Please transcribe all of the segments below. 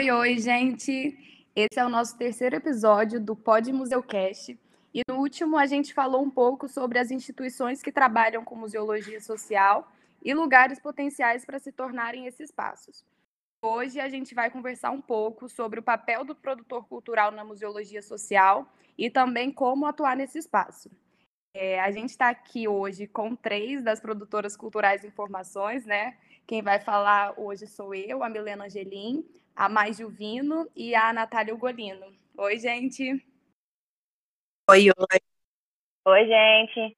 Oi, oi, gente! Esse é o nosso terceiro episódio do Pod Museucast. E no último a gente falou um pouco sobre as instituições que trabalham com museologia social e lugares potenciais para se tornarem esses espaços. Hoje a gente vai conversar um pouco sobre o papel do produtor cultural na museologia social e também como atuar nesse espaço. É, a gente está aqui hoje com três das produtoras culturais informações, né? Quem vai falar hoje sou eu, a Milena Angelim, a Mais Juvino e a Natália Ugolino. Oi, gente! Oi, oi! Oi, gente!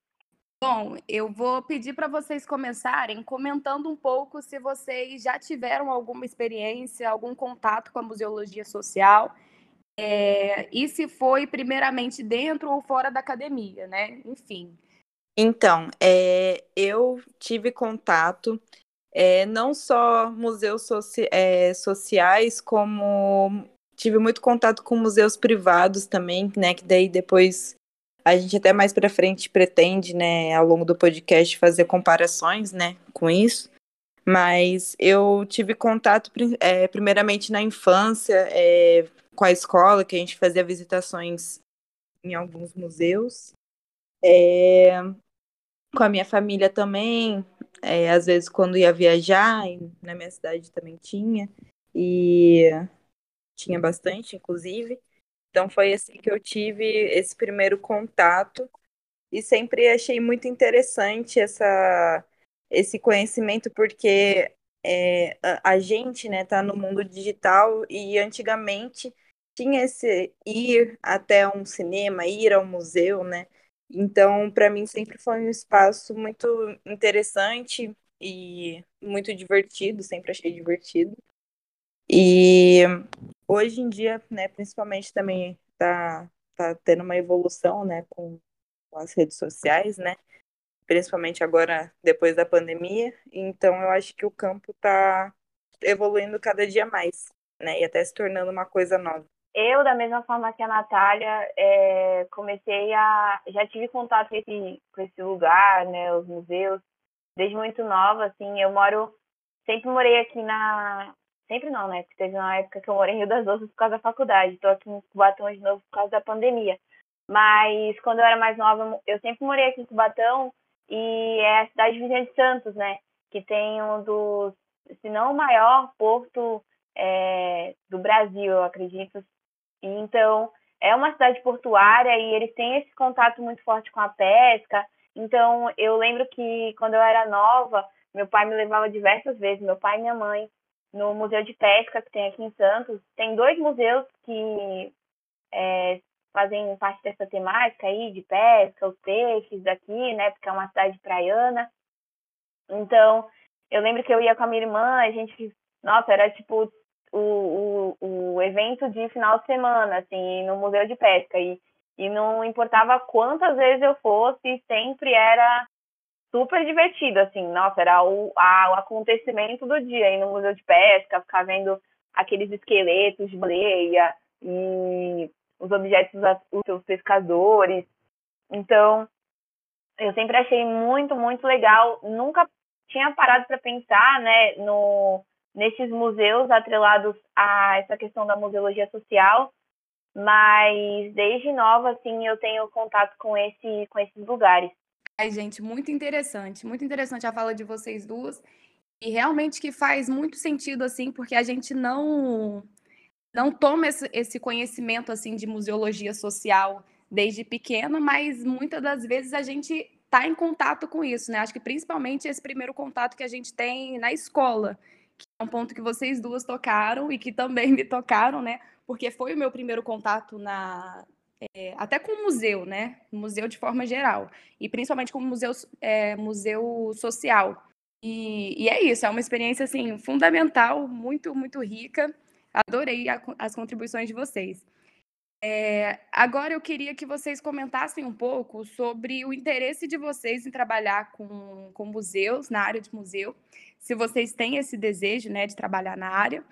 Bom, eu vou pedir para vocês começarem comentando um pouco se vocês já tiveram alguma experiência, algum contato com a museologia social é, e se foi primeiramente dentro ou fora da academia, né? Enfim. Então, é, eu tive contato é, não só museus soci é, sociais, como tive muito contato com museus privados também, né? Que daí depois a gente até mais para frente pretende, né, ao longo do podcast fazer comparações, né, com isso. Mas eu tive contato é, primeiramente na infância, é, com a escola, que a gente fazia visitações em alguns museus. É, com a minha família também, é, às vezes quando ia viajar, na minha cidade também tinha, e tinha bastante, inclusive. Então foi assim que eu tive esse primeiro contato e sempre achei muito interessante essa, esse conhecimento, porque é, a, gente né, tá no mundo digital e antigamente tinha esse ir até um cinema, ir ao museu, né? Então, para mim sempre foi um espaço muito interessante e muito divertido, sempre achei divertido. E hoje em dia, né, principalmente também tá, tá tendo uma evolução, né, com, as redes sociais, né? Principalmente agora depois da pandemia. Então, eu acho que o campo tá evoluindo cada dia mais, né? E até se tornando uma coisa nova. Eu, da mesma forma que a Natália, é, comecei a. Já tive contato com esse, com esse lugar, né? Os museus, desde muito nova, assim. Eu moro. Sempre morei aqui na. Sempre não, né? Porque teve uma época que eu morei em Rio das Ostras por causa da faculdade. Estou aqui em Cubatão de novo por causa da pandemia. Mas quando eu era mais nova, eu sempre morei aqui em Cubatão e é a cidade de Vizinha de Santos, né? Que tem um dos, se não o maior porto é, do Brasil, eu acredito, então, é uma cidade portuária e eles têm esse contato muito forte com a pesca. Então, eu lembro que quando eu era nova, meu pai me levava diversas vezes, meu pai e minha mãe, no Museu de Pesca que tem aqui em Santos. Tem dois museus que é, fazem parte dessa temática aí de pesca, os peixes daqui, né? Porque é uma cidade praiana. Então, eu lembro que eu ia com a minha irmã, a gente, nossa, era tipo o, o, o evento de final de semana, assim, no Museu de Pesca. E, e não importava quantas vezes eu fosse, sempre era super divertido, assim, nossa, era o, a, o acontecimento do dia, ir no Museu de Pesca, ficar vendo aqueles esqueletos de baleia e os objetos dos seus pescadores. Então, eu sempre achei muito, muito legal. Nunca tinha parado para pensar, né, no, nesses museus atrelados a essa questão da museologia social, mas desde nova, assim, eu tenho contato com, esse, com esses lugares. Ai, gente, muito interessante, muito interessante a fala de vocês duas, e realmente que faz muito sentido, assim, porque a gente não não toma esse, conhecimento, assim, de museologia social desde pequeno, mas muitas das vezes a gente está em contato com isso, né? Acho que principalmente esse primeiro contato que a gente tem na escola, que é um ponto que vocês duas tocaram e que também me tocaram, né? Porque foi o meu primeiro contato na é, até com o museu, né? Museu de forma geral e principalmente com museu é, museu social. E, e, é isso, é uma experiência assim fundamental, muito muito rica. Adorei a, as contribuições de vocês. É, agora eu queria que vocês comentassem um pouco sobre o interesse de vocês em trabalhar com, com museus, na área de museu, se vocês têm esse desejo né, de trabalhar na área,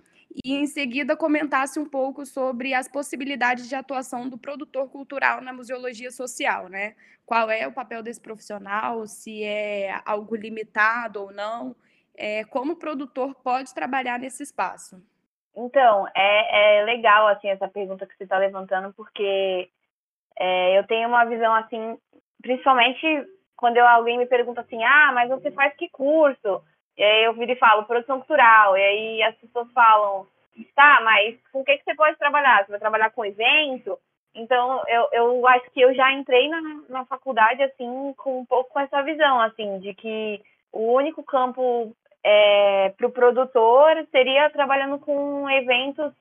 e em seguida comentasse um pouco sobre as possibilidades de atuação do produtor cultural na museologia social, né? Qual é o papel desse profissional, se é algo limitado ou não, é, como o produtor pode trabalhar nesse espaço. Então, é, é legal, assim, essa pergunta que você está levantando, porque é, eu tenho uma visão, assim, principalmente quando eu, alguém me pergunta assim, ah, mas você faz que curso? E aí eu viro e falo, produção cultural, e aí as pessoas falam, tá, mas com o que, que você pode trabalhar? Você vai trabalhar com evento? Então, eu, eu acho que eu já entrei na, na faculdade, assim, com um pouco com essa visão, assim, de que o único campo é, para o produtor seria trabalhando com eventos,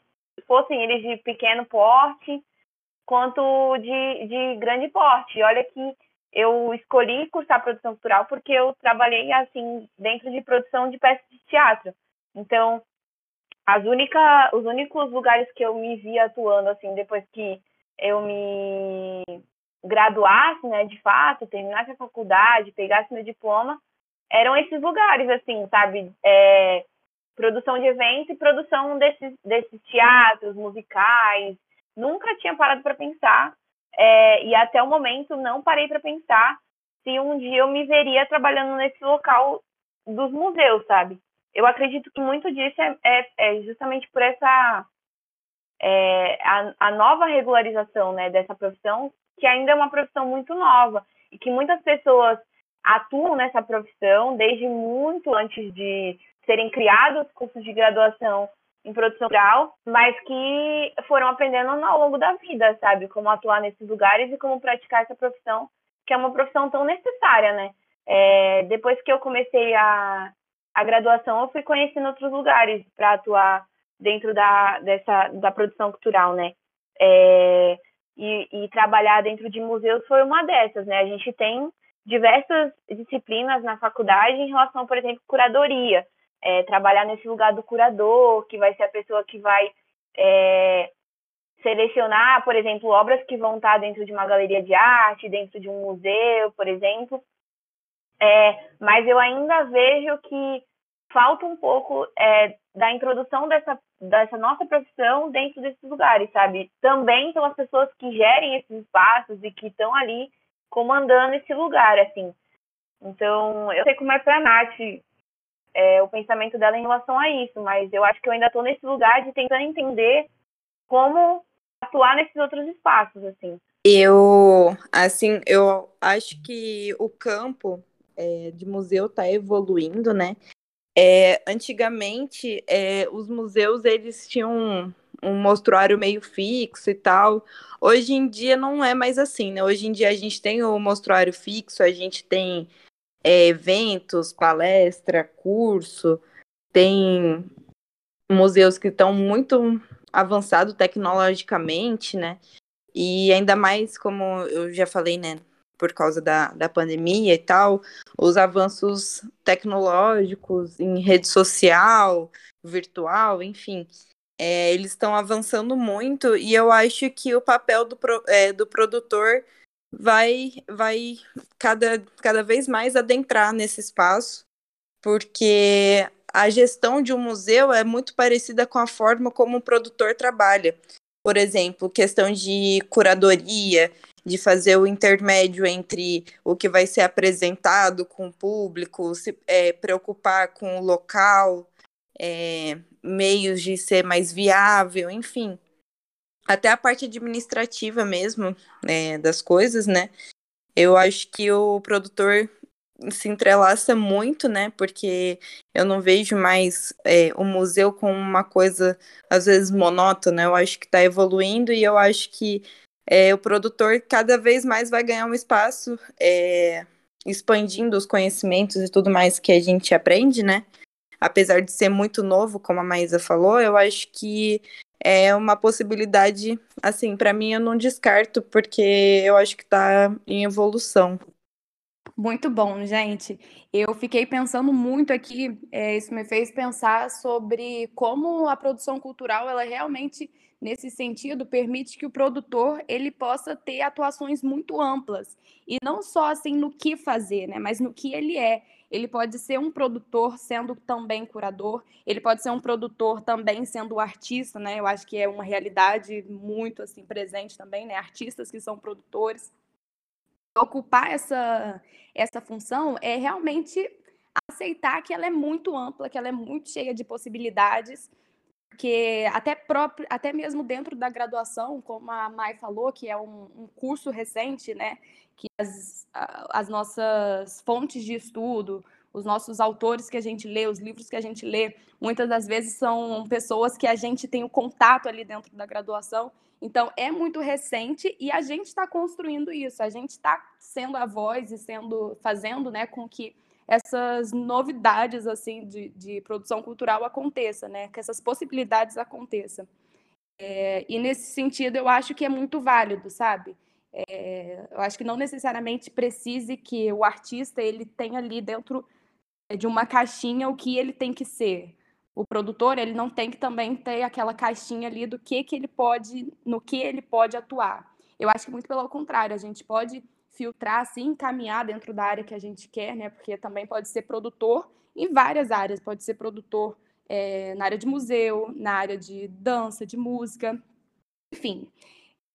fossem eles de pequeno porte, quanto de, de grande porte. Olha que eu escolhi cursar produção cultural porque eu trabalhei, assim, dentro de produção de peças de teatro. Então, as única, os únicos lugares que eu me vi atuando, assim, depois que eu me graduasse, né, de fato, terminasse a faculdade, pegasse meu diploma, eram esses lugares, assim, sabe? É, produção de eventos e produção desses, desses teatros, musicais. Nunca tinha parado para pensar, é, e até o momento não parei para pensar se um dia eu me veria trabalhando nesse local dos museus, sabe? Eu acredito que muito disso é, é, é justamente por essa é, a, a nova regularização né, dessa profissão, que ainda é uma profissão muito nova e que muitas pessoas atuam nessa profissão desde muito antes de serem criados cursos de graduação em produção rural, mas que foram aprendendo ao longo da vida, sabe? Como atuar nesses lugares e como praticar essa profissão, que é uma profissão tão necessária, né? É, depois que eu comecei a, a graduação, eu fui conhecendo outros lugares para atuar dentro da, dessa, da produção cultural, né? É, e, e, trabalhar dentro de museus foi uma dessas, né? A gente tem diversas disciplinas na faculdade em relação, por exemplo, curadoria. É, trabalhar nesse lugar do curador, que vai ser a pessoa que vai é, selecionar, por exemplo, obras que vão estar dentro de uma galeria de arte, dentro de um museu, por exemplo. É, mas eu ainda vejo que falta um pouco é, da introdução dessa, dessa nossa profissão dentro desses lugares, sabe? Também pelas pessoas que gerem esses espaços e que estão ali comandando esse lugar, assim. Então, eu sei como é a Nath é, o pensamento dela em relação a isso, mas eu acho que eu ainda estou nesse lugar de tentando entender como atuar nesses outros espaços, assim. Eu, assim, eu acho que o campo é, de museu está evoluindo, né? É, antigamente, é, os museus eles tinham um mostruário meio fixo e tal. Hoje em dia não é mais assim, né? Hoje em dia a gente tem o mostruário fixo, a gente tem é, eventos, palestra, curso, tem museus que estão muito avançados tecnologicamente, né? E ainda mais, como eu já falei, né? por causa da, da pandemia e tal, os avanços tecnológicos em rede social, virtual, enfim, é, eles estão avançando muito e eu acho que o papel do, é, do produtor vai, vai cada, cada vez mais adentrar nesse espaço, porque a gestão de um museu é muito parecida com a forma como o produtor trabalha. Por exemplo, questão de curadoria, de fazer o intermédio entre o que vai ser apresentado com o público, se é, preocupar com o local, é, meios de ser mais viável, enfim. Até a parte administrativa mesmo né, das coisas, né? Eu acho que o produtor se entrelaça muito, né? Porque eu não vejo mais é, o museu como uma coisa, às vezes, monótona. Eu acho que está evoluindo e eu acho que é, o produtor cada vez mais vai ganhar um espaço, é, expandindo os conhecimentos e tudo mais que a gente aprende, né? Apesar de ser muito novo, como a Maísa falou, eu acho que é uma possibilidade, assim, para mim eu não descarto, porque eu acho que está em evolução. Muito bom, gente. Eu fiquei pensando muito aqui, é, isso me fez pensar sobre como a produção cultural, ela realmente nesse sentido, permite que o produtor ele possa ter atuações muito amplas e não só assim no que fazer, né, mas no que ele é. Ele pode ser um produtor sendo também curador, ele pode ser um produtor também sendo artista, né? Eu acho que é uma realidade muito assim presente também, né? Artistas que são produtores. Ocupar essa essa função é realmente aceitar que ela é muito ampla, que ela é muito cheia de possibilidades porque até, próprio, até mesmo dentro da graduação, como a Mai falou, que é um, um curso recente, né, que as, as nossas fontes de estudo, os nossos autores que a gente lê, os livros que a gente lê, muitas das vezes são pessoas que a gente tem o contato ali dentro da graduação. Então, é muito recente e a gente está construindo isso, a gente está sendo a voz e sendo, fazendo né, com que essas novidades assim de, de produção cultural aconteça, né? Que essas possibilidades aconteçam. É, e nesse sentido, eu acho que é muito válido, sabe? É, eu acho que não necessariamente precise que o artista ele tenha ali dentro de uma caixinha o que ele tem que ser. O produtor ele não tem que também ter aquela caixinha ali do que que ele pode, no que ele pode atuar. Eu acho que muito pelo contrário, a gente pode filtrar, assim, encaminhar dentro da área que a gente quer, né? Porque também pode ser produtor em várias áreas, pode ser produtor é, na área de museu, na área de dança, de música, enfim.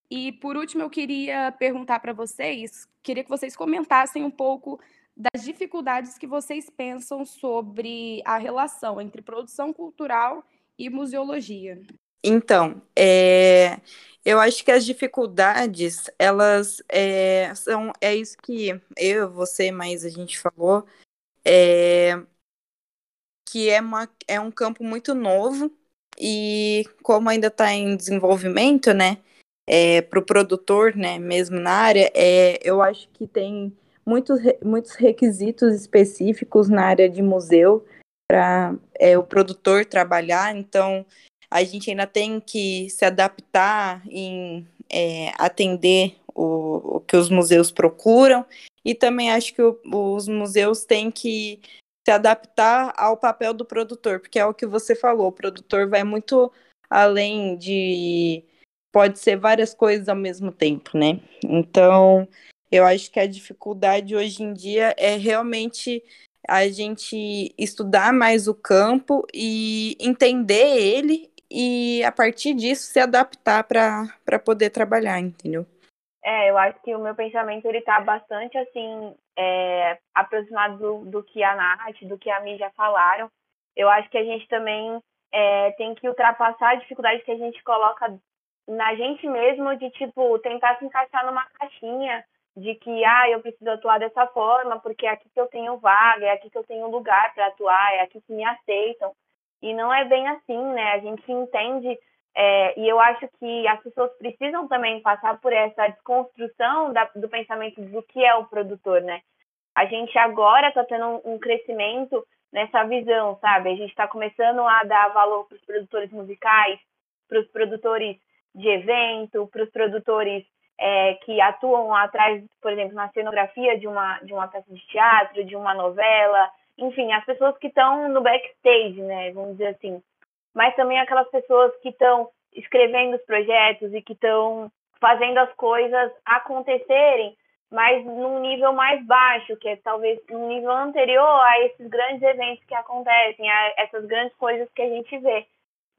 E por último, eu queria perguntar para vocês, queria que vocês comentassem um pouco das dificuldades que vocês pensam sobre a relação entre produção cultural e museologia. Então, é, eu acho que as dificuldades, elas é, são, é isso que eu, você, mais a gente falou, é, que é, uma, é um campo muito novo e como ainda está em desenvolvimento, né, é, para o produtor, né, mesmo na área, é, eu acho que tem muitos, muitos requisitos específicos na área de museu para é, o produtor trabalhar, então a gente ainda tem que se adaptar em é, atender o, o, que os museus procuram, e também acho que o, os museus têm que se adaptar ao papel do produtor, porque é o que você falou, o produtor vai muito além de. pode ser várias coisas ao mesmo tempo, né? Então, eu acho que a dificuldade hoje em dia é realmente a gente estudar mais o campo e entender ele e a partir disso se adaptar para poder trabalhar, entendeu? É, eu acho que o meu pensamento ele tá bastante assim é, aproximado do, do, que a Nath, do que a Mi já falaram. Eu acho que a gente também é, tem que ultrapassar a dificuldade que a gente coloca na gente mesmo de tipo tentar se encaixar numa caixinha de que ah eu preciso atuar dessa forma porque é aqui que eu tenho vaga, é aqui que eu tenho lugar para atuar, é aqui que me aceitam. E não é bem assim, né? A gente entende, é, e eu acho que as pessoas precisam também passar por essa desconstrução da, do pensamento do que é o produtor, né? A gente agora está tendo um, um crescimento nessa visão, sabe? A gente está começando a dar valor para os produtores musicais, para os produtores de evento, para os produtores é, que atuam atrás, por exemplo, na cenografia de uma, de uma peça de teatro, de uma novela, enfim, as pessoas que estão no backstage, né, vamos dizer assim, mas também aquelas pessoas que estão escrevendo os projetos e que estão fazendo as coisas acontecerem, mas num nível mais baixo, que é talvez um nível anterior a esses grandes eventos que acontecem, a essas grandes coisas que a gente vê.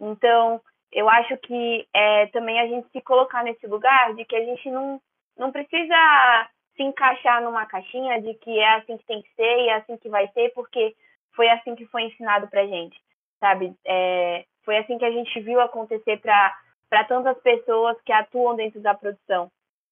Então, eu acho que é, também a gente se colocar nesse lugar de que a gente não, não precisa se encaixar numa caixinha de que é assim que tem que ser e é assim que vai ser, porque foi assim que foi ensinado pra gente, sabe? É, foi assim que a gente viu acontecer para tantas pessoas que atuam dentro da produção.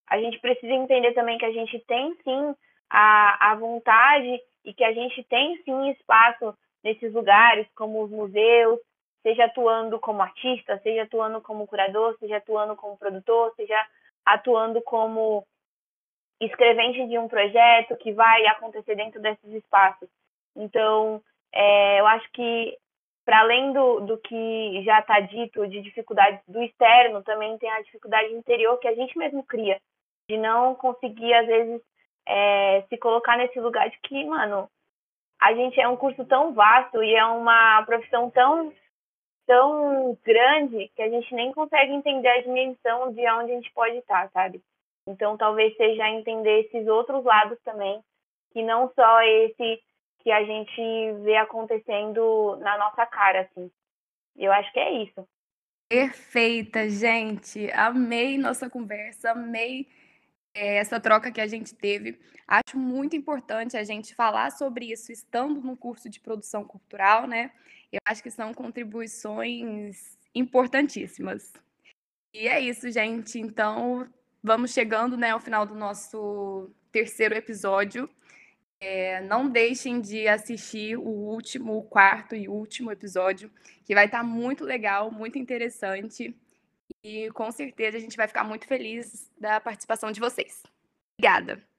A gente precisa entender também que a gente tem sim a, a vontade e que a gente tem sim espaço nesses lugares, como os museus, seja atuando como artista, seja atuando como curador, seja atuando como produtor, seja atuando como escrevente de um projeto que vai acontecer dentro desses espaços. Então, é, eu acho que, para além do, do que já está dito de dificuldades do externo, também tem a dificuldade interior que a gente mesmo cria, de não conseguir, às vezes, é, se colocar nesse lugar de que, mano, a gente é um curso tão vasto e é uma profissão tão tão grande que a gente nem consegue entender a dimensão de onde a gente pode estar, sabe? Então, talvez seja entender esses outros lados também, que não só esse que a gente vê acontecendo na nossa cara, assim. Eu acho que é isso. Perfeita, gente. Amei nossa conversa, amei é, essa troca que a gente teve. Acho muito importante a gente falar sobre isso estando no curso de produção cultural, né? Eu acho que são contribuições importantíssimas. E é isso, gente. Então, vamos chegando né, ao final do nosso terceiro episódio. É, não deixem de assistir o último, o quarto e último episódio, que vai estar muito legal, muito interessante. E com certeza a gente vai ficar muito feliz da participação de vocês. Obrigada!